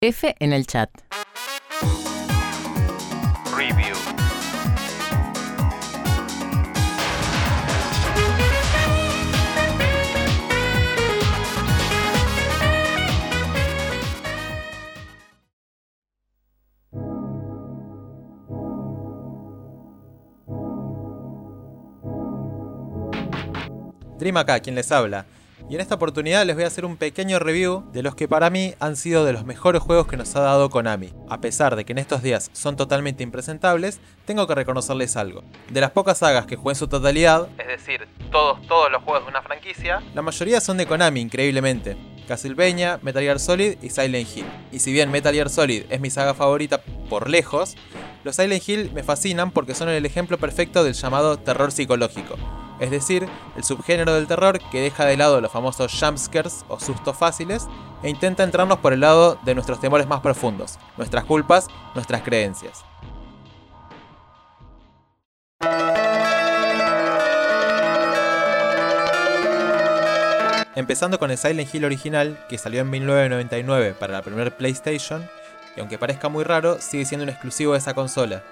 F en el chat. Review. Dream acá, quien les habla. Y en esta oportunidad les voy a hacer un pequeño review de los que para mí han sido de los mejores juegos que nos ha dado Konami. A pesar de que en estos días son totalmente impresentables, tengo que reconocerles algo. De las pocas sagas que jugué en su totalidad, es decir, todos, todos los juegos de una franquicia, la mayoría son de Konami, increíblemente. Castlevania, Metal Gear Solid y Silent Hill. Y si bien Metal Gear Solid es mi saga favorita por lejos, los Silent Hill me fascinan porque son el ejemplo perfecto del llamado terror psicológico es decir, el subgénero del terror que deja de lado los famosos jumpscares o sustos fáciles e intenta entrarnos por el lado de nuestros temores más profundos, nuestras culpas, nuestras creencias. Empezando con el Silent Hill original, que salió en 1999 para la primera PlayStation, y aunque parezca muy raro, sigue siendo un exclusivo de esa consola,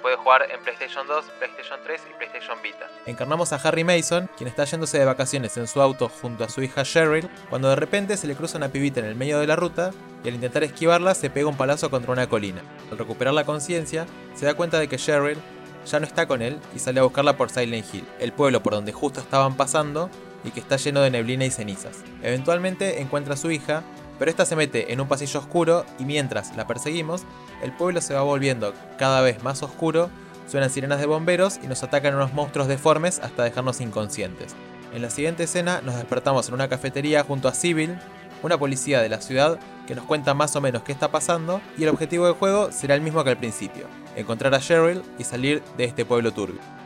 puede jugar en PlayStation 2, PlayStation 3 y PlayStation Vita. Encarnamos a Harry Mason, quien está yéndose de vacaciones en su auto junto a su hija Cheryl, cuando de repente se le cruza una pibita en el medio de la ruta y al intentar esquivarla se pega un palazo contra una colina. Al recuperar la conciencia, se da cuenta de que Cheryl ya no está con él y sale a buscarla por Silent Hill, el pueblo por donde justo estaban pasando y que está lleno de neblina y cenizas. Eventualmente encuentra a su hija, pero esta se mete en un pasillo oscuro y mientras la perseguimos, el pueblo se va volviendo cada vez más oscuro, suenan sirenas de bomberos y nos atacan unos monstruos deformes hasta dejarnos inconscientes. En la siguiente escena nos despertamos en una cafetería junto a Civil, una policía de la ciudad que nos cuenta más o menos qué está pasando y el objetivo del juego será el mismo que al principio, encontrar a Cheryl y salir de este pueblo turbio.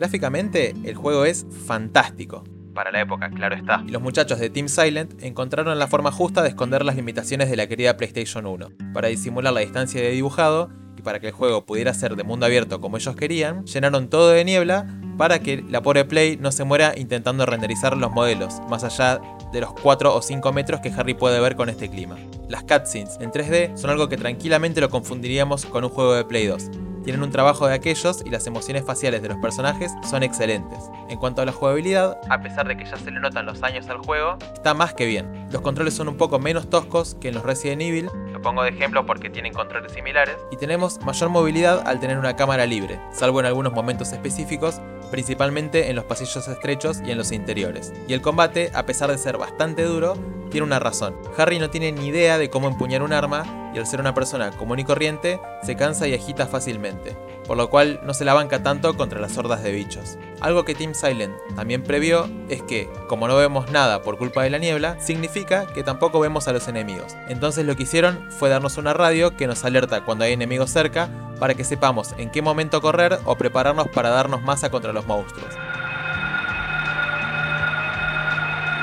Gráficamente, el juego es fantástico. Para la época, claro está. Y los muchachos de Team Silent encontraron la forma justa de esconder las limitaciones de la querida PlayStation 1. Para disimular la distancia de dibujado y para que el juego pudiera ser de mundo abierto como ellos querían, llenaron todo de niebla para que la pobre Play no se muera intentando renderizar los modelos, más allá de los 4 o 5 metros que Harry puede ver con este clima. Las cutscenes en 3D son algo que tranquilamente lo confundiríamos con un juego de Play 2, tienen un trabajo de aquellos y las emociones faciales de los personajes son excelentes. En cuanto a la jugabilidad, a pesar de que ya se le notan los años al juego, está más que bien. Los controles son un poco menos toscos que en los Resident Evil, lo pongo de ejemplo porque tienen controles similares, y tenemos mayor movilidad al tener una cámara libre, salvo en algunos momentos específicos, principalmente en los pasillos estrechos y en los interiores. Y el combate, a pesar de ser bastante duro, tiene una razón. Harry no tiene ni idea de cómo empuñar un arma y al ser una persona común y corriente, se cansa y agita fácilmente, por lo cual no se la banca tanto contra las hordas de bichos. Algo que Team Silent también previó es que, como no vemos nada por culpa de la niebla, significa que tampoco vemos a los enemigos. Entonces lo que hicieron fue darnos una radio que nos alerta cuando hay enemigos cerca para que sepamos en qué momento correr o prepararnos para darnos masa contra los monstruos.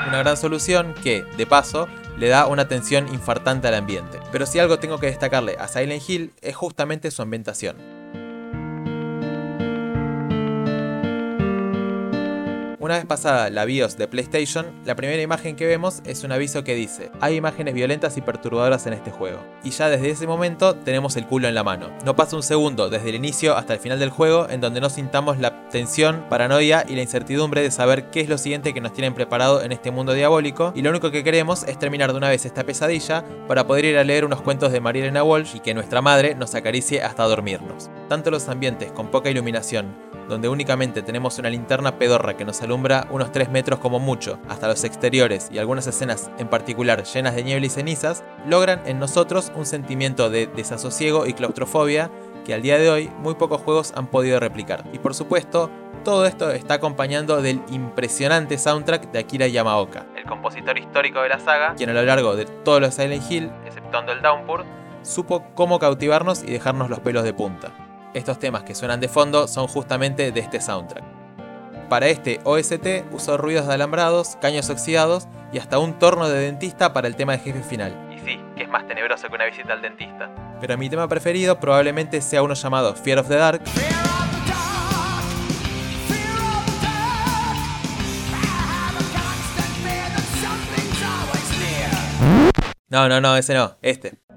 Una gran solución que, de paso, le da una tensión infartante al ambiente. Pero si algo tengo que destacarle a Silent Hill es justamente su ambientación. Una vez pasada la BIOS de PlayStation, la primera imagen que vemos es un aviso que dice, hay imágenes violentas y perturbadoras en este juego. Y ya desde ese momento tenemos el culo en la mano. No pasa un segundo desde el inicio hasta el final del juego en donde no sintamos la tensión, paranoia y la incertidumbre de saber qué es lo siguiente que nos tienen preparado en este mundo diabólico y lo único que queremos es terminar de una vez esta pesadilla para poder ir a leer unos cuentos de Marilena Walsh y que nuestra madre nos acaricie hasta dormirnos. Tanto los ambientes con poca iluminación donde únicamente tenemos una linterna pedorra que nos alumbra unos 3 metros como mucho, hasta los exteriores y algunas escenas en particular llenas de niebla y cenizas, logran en nosotros un sentimiento de desasosiego y claustrofobia que al día de hoy muy pocos juegos han podido replicar. Y por supuesto, todo esto está acompañando del impresionante soundtrack de Akira Yamaoka, el compositor histórico de la saga, quien a lo largo de todos los Silent Hill, exceptuando el Downpour, supo cómo cautivarnos y dejarnos los pelos de punta. Estos temas que suenan de fondo son justamente de este soundtrack. Para este OST usó ruidos de alambrados, caños oxidados y hasta un torno de dentista para el tema de jefe final. Y sí, que es más tenebroso que una visita al dentista. Pero mi tema preferido probablemente sea uno llamado Fear of the Dark. No, no, no, ese no, este.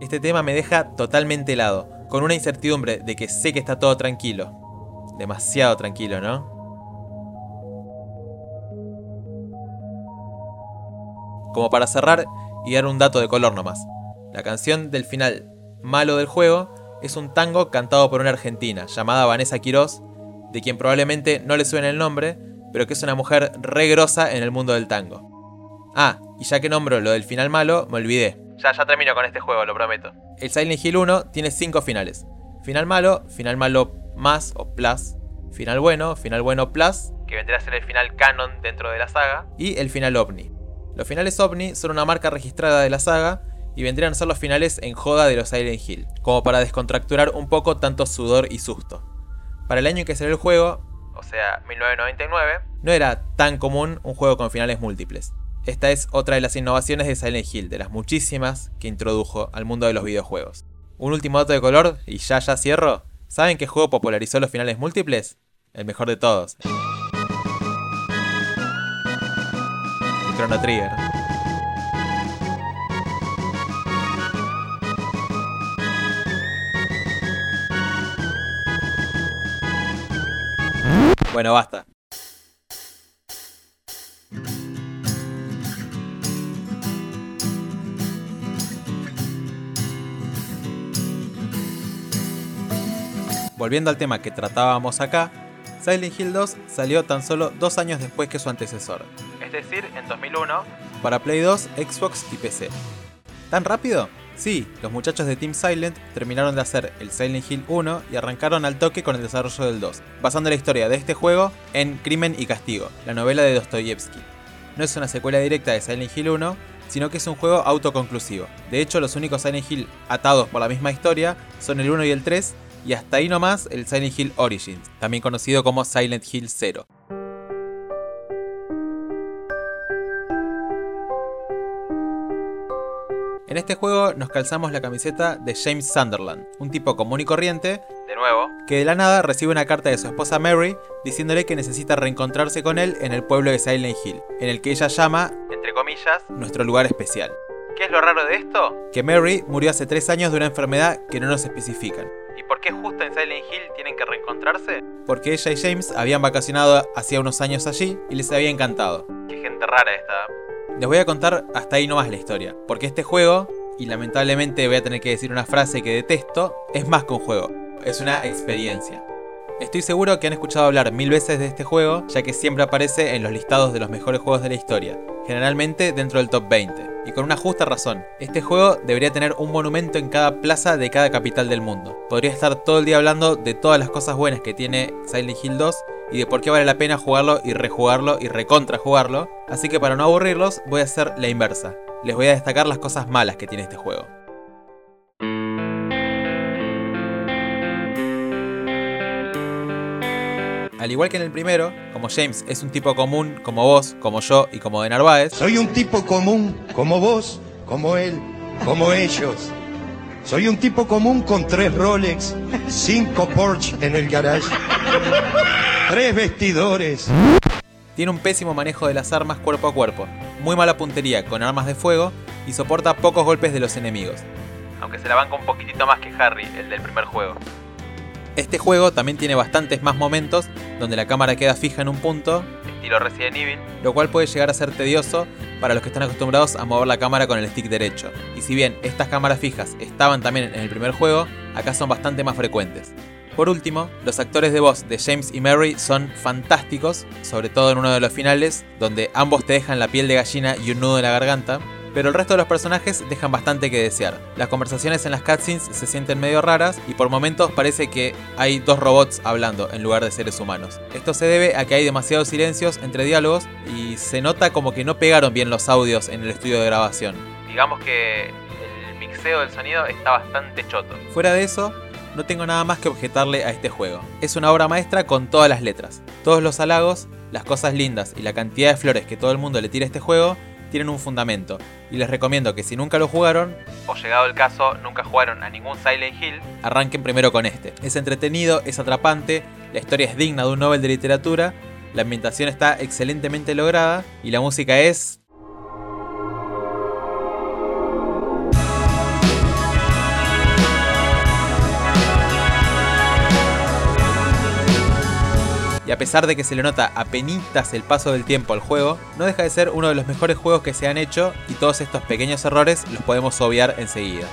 Este tema me deja totalmente helado, con una incertidumbre de que sé que está todo tranquilo. Demasiado tranquilo, ¿no? Como para cerrar y dar un dato de color nomás. La canción del final malo del juego es un tango cantado por una argentina llamada Vanessa Quirós, de quien probablemente no le suene el nombre, pero que es una mujer re grosa en el mundo del tango. Ah, y ya que nombro lo del final malo, me olvidé. Ya, ya termino con este juego, lo prometo. El Silent Hill 1 tiene 5 finales. Final malo, final malo más o plus, final bueno, final bueno plus, que vendría a ser el final canon dentro de la saga, y el final ovni. Los finales ovni son una marca registrada de la saga y vendrían a ser los finales en joda de los Silent Hill, como para descontracturar un poco tanto sudor y susto. Para el año en que salió el juego, o sea, 1999, no era tan común un juego con finales múltiples. Esta es otra de las innovaciones de Silent Hill, de las muchísimas que introdujo al mundo de los videojuegos. Un último dato de color, y ya ya cierro. ¿Saben qué juego popularizó los finales múltiples? El mejor de todos. Chrono Trigger. Bueno, basta. Volviendo al tema que tratábamos acá, Silent Hill 2 salió tan solo dos años después que su antecesor, es decir, en 2001, para Play 2, Xbox y PC. ¿Tan rápido? Sí, los muchachos de Team Silent terminaron de hacer el Silent Hill 1 y arrancaron al toque con el desarrollo del 2, basando la historia de este juego en Crimen y Castigo, la novela de Dostoyevsky. No es una secuela directa de Silent Hill 1, sino que es un juego autoconclusivo. De hecho, los únicos Silent Hill atados por la misma historia son el 1 y el 3, y hasta ahí nomás el Silent Hill Origins, también conocido como Silent Hill 0. En este juego nos calzamos la camiseta de James Sunderland, un tipo común y corriente, de nuevo, que de la nada recibe una carta de su esposa Mary diciéndole que necesita reencontrarse con él en el pueblo de Silent Hill, en el que ella llama, entre comillas, nuestro lugar especial. ¿Qué es lo raro de esto? Que Mary murió hace tres años de una enfermedad que no nos especifican. ¿Y por qué justo en Silent Hill tienen que reencontrarse? Porque ella y James habían vacacionado hacía unos años allí y les había encantado. Qué gente rara esta. Les voy a contar hasta ahí nomás la historia, porque este juego, y lamentablemente voy a tener que decir una frase que detesto, es más que un juego, es una experiencia. Estoy seguro que han escuchado hablar mil veces de este juego, ya que siempre aparece en los listados de los mejores juegos de la historia, generalmente dentro del top 20, y con una justa razón. Este juego debería tener un monumento en cada plaza de cada capital del mundo. Podría estar todo el día hablando de todas las cosas buenas que tiene Silent Hill 2 y de por qué vale la pena jugarlo y rejugarlo y recontra jugarlo, así que para no aburrirlos voy a hacer la inversa. Les voy a destacar las cosas malas que tiene este juego. Al igual que en el primero, como James es un tipo común como vos, como yo y como de Narváez, Soy un tipo común, como vos, como él, como ellos. Soy un tipo común con tres Rolex, cinco Porsche en el garage, tres vestidores. tiene un pésimo manejo de las armas cuerpo a cuerpo, muy mala puntería con armas de fuego y soporta pocos golpes de los enemigos. Aunque se la banca un poquitito más que Harry, el del primer juego. Este juego también tiene bastantes más momentos donde la cámara queda fija en un punto, estilo Resident Evil, lo cual puede llegar a ser tedioso para los que están acostumbrados a mover la cámara con el stick derecho. Y si bien estas cámaras fijas estaban también en el primer juego, acá son bastante más frecuentes. Por último, los actores de voz de James y Mary son fantásticos, sobre todo en uno de los finales, donde ambos te dejan la piel de gallina y un nudo en la garganta, pero el resto de los personajes dejan bastante que desear. Las conversaciones en las cutscenes se sienten medio raras y por momentos parece que hay dos robots hablando en lugar de seres humanos. Esto se debe a que hay demasiados silencios entre diálogos y se nota como que no pegaron bien los audios en el estudio de grabación. Digamos que el mixeo del sonido está bastante choto. Fuera de eso, no tengo nada más que objetarle a este juego. Es una obra maestra con todas las letras. Todos los halagos, las cosas lindas y la cantidad de flores que todo el mundo le tira a este juego tienen un fundamento, y les recomiendo que si nunca lo jugaron, o llegado el caso nunca jugaron a ningún Silent Hill, arranquen primero con este. Es entretenido, es atrapante, la historia es digna de un Nobel de literatura, la ambientación está excelentemente lograda y la música es y a pesar de que se le nota apenas el paso del tiempo al juego, no deja de ser uno de los mejores juegos que se han hecho y todos estos pequeños errores los podemos obviar enseguida.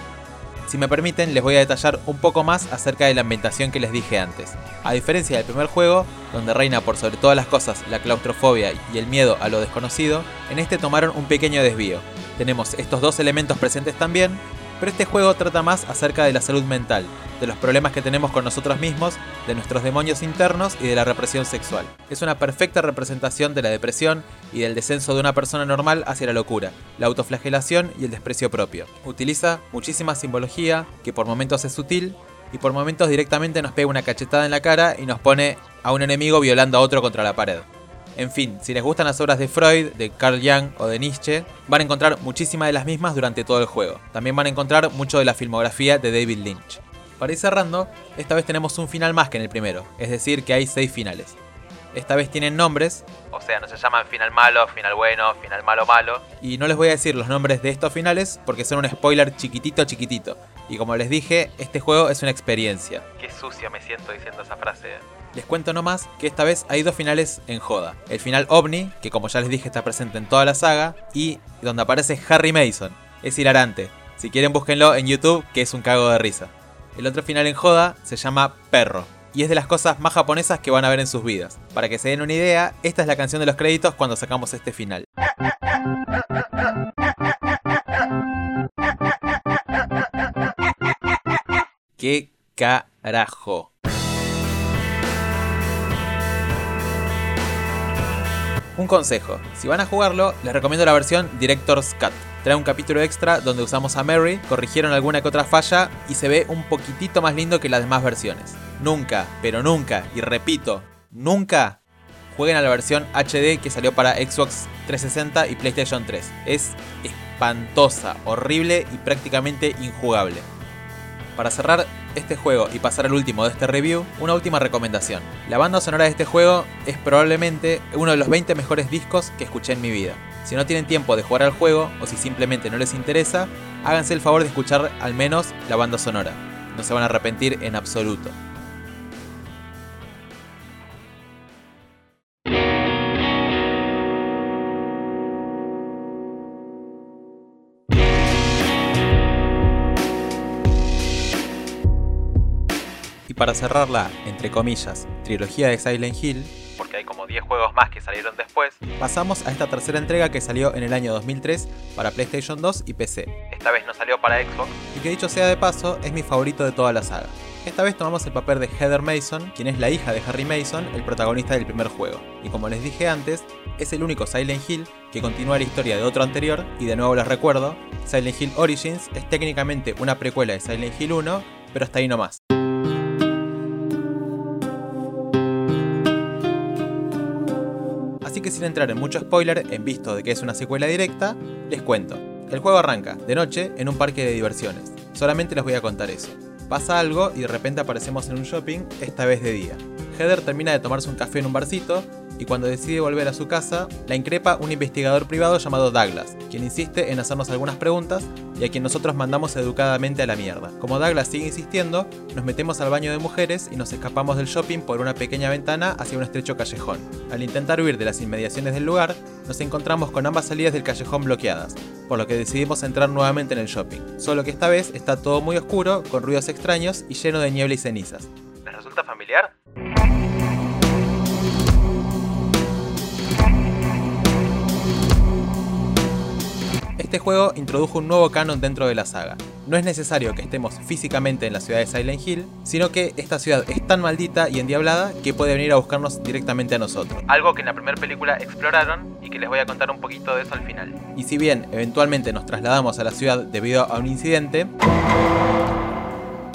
Si me permiten, les voy a detallar un poco más acerca de la ambientación que les dije antes. A diferencia del primer juego, donde reina por sobre todas las cosas la claustrofobia y el miedo a lo desconocido, en este tomaron un pequeño desvío. Tenemos estos dos elementos presentes también, pero este juego trata más acerca de la salud mental, de los problemas que tenemos con nosotros mismos, de nuestros demonios internos y de la represión sexual. Es una perfecta representación de la depresión y del descenso de una persona normal hacia la locura, la autoflagelación y el desprecio propio. Utiliza muchísima simbología, que por momentos es sutil, y por momentos directamente nos pega una cachetada en la cara y nos pone a un enemigo violando a otro contra la pared. En fin, si les gustan las obras de Freud, de Carl Jung o de Nietzsche, van a encontrar muchísimas de las mismas durante todo el juego. También van a encontrar mucho de la filmografía de David Lynch. Para ir cerrando, esta vez tenemos un final más que en el primero, es decir, que hay 6 finales. Esta vez tienen nombres, o sea, no se llaman final malo, final bueno, final malo malo. Y no les voy a decir los nombres de estos finales porque son un spoiler chiquitito chiquitito. Y como les dije, este juego es una experiencia. Qué sucio me siento diciendo esa frase. Les cuento nomás que esta vez hay dos finales en joda. El final OVNI, que como ya les dije está presente en toda la saga, y donde aparece Harry Mason. Es hilarante. Si quieren búsquenlo en YouTube, que es un cago de risa. El otro final en joda se llama Perro, y es de las cosas más japonesas que van a ver en sus vidas. Para que se den una idea, esta es la canción de los créditos cuando sacamos este final. ¡Qué carajo! Un consejo, si van a jugarlo, les recomiendo la versión Director's Cut. Trae un capítulo extra donde usamos a Mary, corrigieron alguna que otra falla y se ve un poquitito más lindo que las demás versiones. Nunca, pero nunca, y repito, nunca jueguen a la versión HD que salió para Xbox 360 y PlayStation 3. Es espantosa, horrible y prácticamente injugable. Para cerrar este juego y pasar al último de este review, una última recomendación. La banda sonora de este juego es probablemente uno de los 20 mejores discos que escuché en mi vida. Si no tienen tiempo de jugar al juego o si simplemente no les interesa, háganse el favor de escuchar al menos la banda sonora. No se van a arrepentir en absoluto. Para cerrar la, entre comillas, trilogía de Silent Hill, porque hay como 10 juegos más que salieron después, pasamos a esta tercera entrega que salió en el año 2003 para PlayStation 2 y PC. Esta vez no salió para Xbox, y que dicho sea de paso, es mi favorito de toda la saga. Esta vez tomamos el papel de Heather Mason, quien es la hija de Harry Mason, el protagonista del primer juego. Y como les dije antes, es el único Silent Hill que continúa la historia de otro anterior, y de nuevo les recuerdo, Silent Hill Origins es técnicamente una precuela de Silent Hill 1, pero hasta ahí nomás. Que sin entrar en mucho spoiler, en visto de que es una secuela directa, les cuento. El juego arranca, de noche, en un parque de diversiones. Solamente les voy a contar eso. Pasa algo y de repente aparecemos en un shopping, esta vez de día. Heather termina de tomarse un café en un barcito y cuando decide volver a su casa, la increpa un investigador privado llamado Douglas, quien insiste en hacernos algunas preguntas y a quien nosotros mandamos educadamente a la mierda. Como Douglas sigue insistiendo, nos metemos al baño de mujeres y nos escapamos del shopping por una pequeña ventana hacia un estrecho callejón. Al intentar huir de las inmediaciones del lugar, nos encontramos con ambas salidas del callejón bloqueadas, por lo que decidimos entrar nuevamente en el shopping. Solo que esta vez está todo muy oscuro, con ruidos extraños y lleno de niebla y cenizas. ¿Les resulta familiar? Este juego introdujo un nuevo canon dentro de la saga. No es necesario que estemos físicamente en la ciudad de Silent Hill, sino que esta ciudad es tan maldita y endiablada que puede venir a buscarnos directamente a nosotros. Algo que en la primera película exploraron y que les voy a contar un poquito de eso al final. Y si bien eventualmente nos trasladamos a la ciudad debido a un incidente,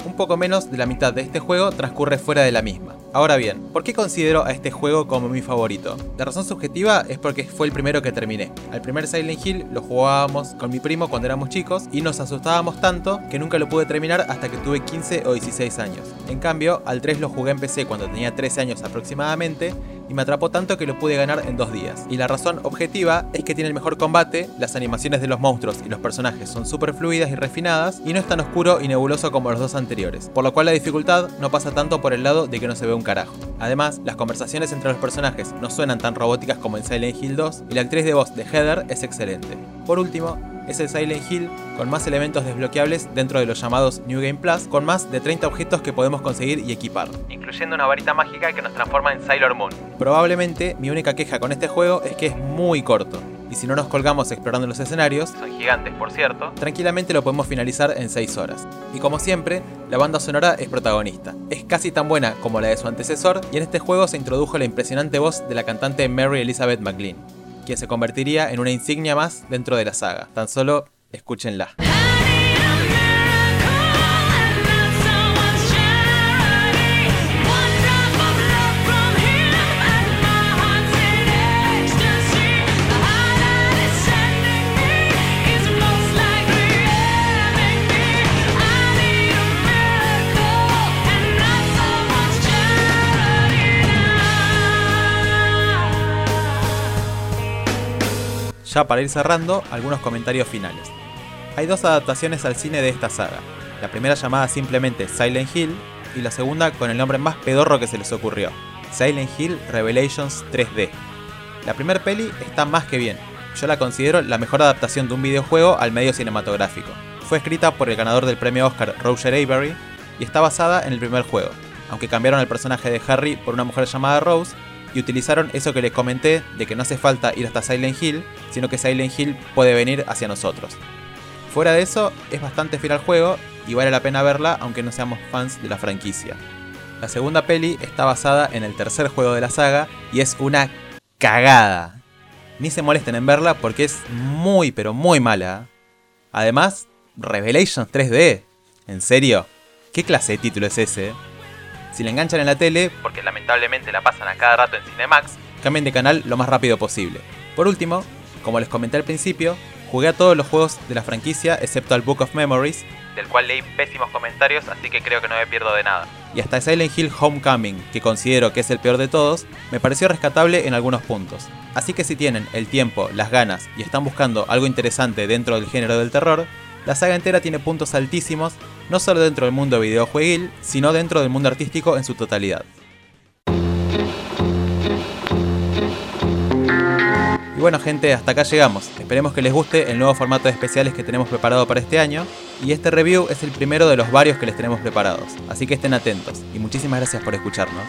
un poco menos de la mitad de este juego transcurre fuera de la misma. Ahora bien, ¿por qué considero a este juego como mi favorito? La razón subjetiva es porque fue el primero que terminé. Al primer Silent Hill lo jugábamos con mi primo cuando éramos chicos y nos asustábamos tanto que nunca lo pude terminar hasta que tuve 15 o 16 años. En cambio, al 3 lo jugué en PC cuando tenía 13 años aproximadamente y me atrapó tanto que lo pude ganar en dos días. Y la razón objetiva es que tiene el mejor combate, las animaciones de los monstruos y los personajes son súper fluidas y refinadas y no es tan oscuro y nebuloso como los dos anteriores, por lo cual la dificultad no pasa tanto por el lado de que no se ve un carajo. Además, las conversaciones entre los personajes no suenan tan robóticas como en Silent Hill 2 y la actriz de voz de Heather es excelente. Por último, es el Silent Hill con más elementos desbloqueables dentro de los llamados New Game Plus, con más de 30 objetos que podemos conseguir y equipar, incluyendo una varita mágica que nos transforma en Sailor Moon. Probablemente mi única queja con este juego es que es muy corto. Y si no nos colgamos explorando los escenarios, son gigantes por cierto, tranquilamente lo podemos finalizar en 6 horas. Y como siempre, la banda sonora es protagonista. Es casi tan buena como la de su antecesor, y en este juego se introdujo la impresionante voz de la cantante Mary Elizabeth McLean quien se convertiría en una insignia más dentro de la saga. Tan solo escúchenla. Ya para ir cerrando, algunos comentarios finales. Hay dos adaptaciones al cine de esta saga. La primera llamada simplemente Silent Hill y la segunda con el nombre más pedorro que se les ocurrió, Silent Hill Revelations 3D. La primera peli está más que bien. Yo la considero la mejor adaptación de un videojuego al medio cinematográfico. Fue escrita por el ganador del premio Oscar Roger Avery y está basada en el primer juego, aunque cambiaron el personaje de Harry por una mujer llamada Rose y utilizaron eso que les comenté de que no hace falta ir hasta Silent Hill, sino que Silent Hill puede venir hacia nosotros. Fuera de eso, es bastante fiel al juego y vale la pena verla aunque no seamos fans de la franquicia. La segunda peli está basada en el tercer juego de la saga y es una cagada. Ni se molesten en verla porque es muy pero muy mala. Además, Revelations 3D. ¿En serio? ¿Qué clase de título es ese? Si la enganchan en la tele, porque lamentablemente la pasan a cada rato en Cinemax, cambien de canal lo más rápido posible. Por último, como les comenté al principio, jugué a todos los juegos de la franquicia excepto al Book of Memories, del cual leí pésimos comentarios, así que creo que no me pierdo de nada. Y hasta Silent Hill Homecoming, que considero que es el peor de todos, me pareció rescatable en algunos puntos. Así que si tienen el tiempo, las ganas y están buscando algo interesante dentro del género del terror, la saga entera tiene puntos altísimos, no solo dentro del mundo videojueguil, sino dentro del mundo artístico en su totalidad. Y bueno gente, hasta acá llegamos. Esperemos que les guste el nuevo formato de especiales que tenemos preparado para este año. Y este review es el primero de los varios que les tenemos preparados. Así que estén atentos. Y muchísimas gracias por escucharnos.